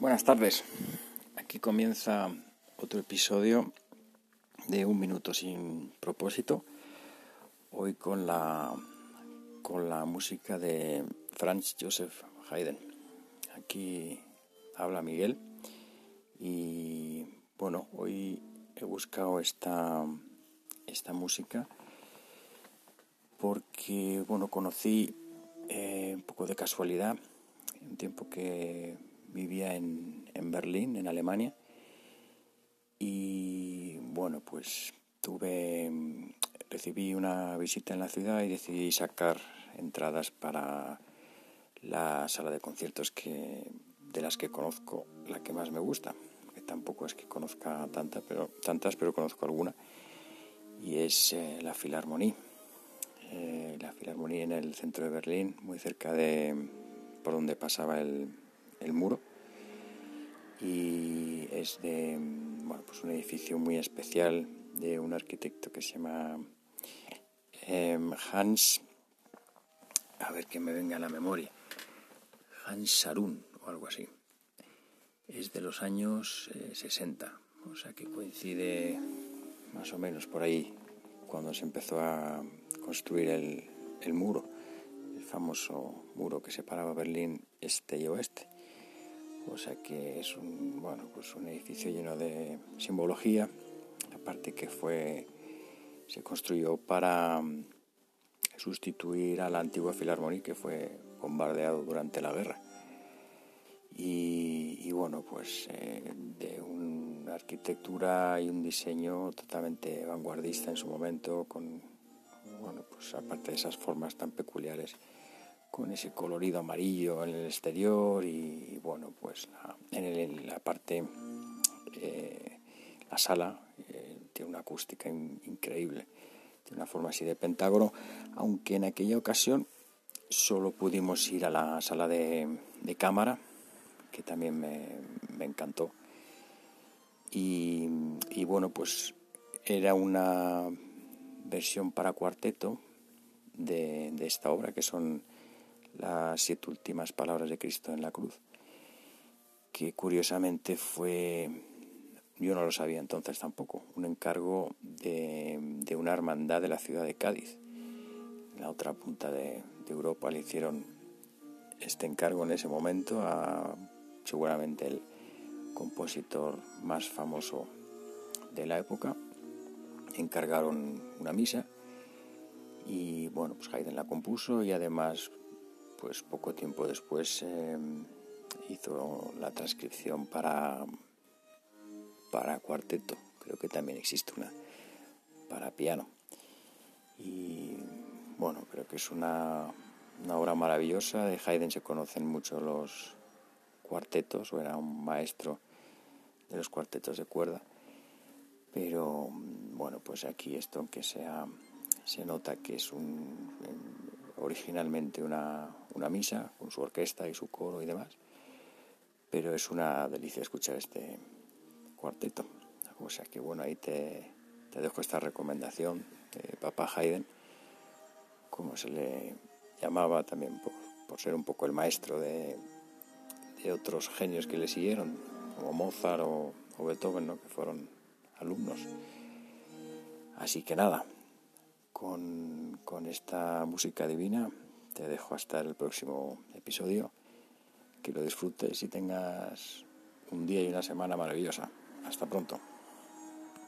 buenas tardes. Aquí comienza otro episodio de Un Minuto sin propósito. Hoy con la, con la música de Franz Joseph Haydn. Aquí habla Miguel. Y bueno, hoy he buscado esta, esta música porque bueno, conocí eh, un poco de casualidad un tiempo que vivía en, en Berlín, en Alemania, y bueno, pues tuve, recibí una visita en la ciudad y decidí sacar entradas para la sala de conciertos que de las que conozco la que más me gusta, que tampoco es que conozca tanta, pero, tantas, pero conozco alguna, y es eh, la Filarmonía. Eh, la Filarmonía en el centro de Berlín, muy cerca de por donde pasaba el, el muro y es de bueno, pues un edificio muy especial de un arquitecto que se llama em, Hans, a ver que me venga a la memoria, Hans Sarun o algo así. Es de los años 60, eh, o sea que coincide más o menos por ahí cuando se empezó a construir el, el muro, el famoso muro que separaba Berlín este y oeste. O sea que es un, bueno, pues un edificio lleno de simbología, aparte que fue, se construyó para mm, sustituir a la antigua Filarmonía que fue bombardeado durante la guerra. Y, bueno, pues eh, de una arquitectura y un diseño totalmente vanguardista en su momento, con, bueno, pues aparte de esas formas tan peculiares con ese colorido amarillo en el exterior y, bueno, pues en, la parte, eh, la sala eh, tiene una acústica increíble, tiene una forma así de pentágono, aunque en aquella ocasión solo pudimos ir a la sala de, cámara, que también me, encantó. Y, bueno, pues era una versión para cuarteto de esta obra, que son las siete últimas palabras de Cristo en la cruz, que curiosamente fue, yo no lo sabía entonces tampoco, un encargo de, una hermandad de la ciudad de Cádiz. En la otra punta de, Europa le hicieron este encargo en ese momento a seguramente el compositor más famoso de la época. Encargaron una misa y bueno, pues Haydn la compuso y además pues poco tiempo después em, hizo la transcripción para, para cuarteto. Creo que también existe una para piano. Y bueno, creo que es una, una obra maravillosa. De Haydn se conocen mucho los cuartetos, o era un maestro de los cuartetos de cuerda. Pero bueno, pues aquí esto, aunque sea, se nota que es un, originalmente una, una misa con su orquesta y su coro y demás, pero es una delicia escuchar este cuarteto. O sea que bueno, ahí te, te dejo esta recomendación de Papa Haydn, como se le llamaba también por, por ser un poco el maestro de, de, otros genios que le siguieron, como Mozart o, o Beethoven, ¿no? que fueron alumnos. Así que nada, con, con esta música divina te dejo hasta el próximo episodio. Que lo disfrutes y tengas un día y una semana maravillosa. Hasta pronto.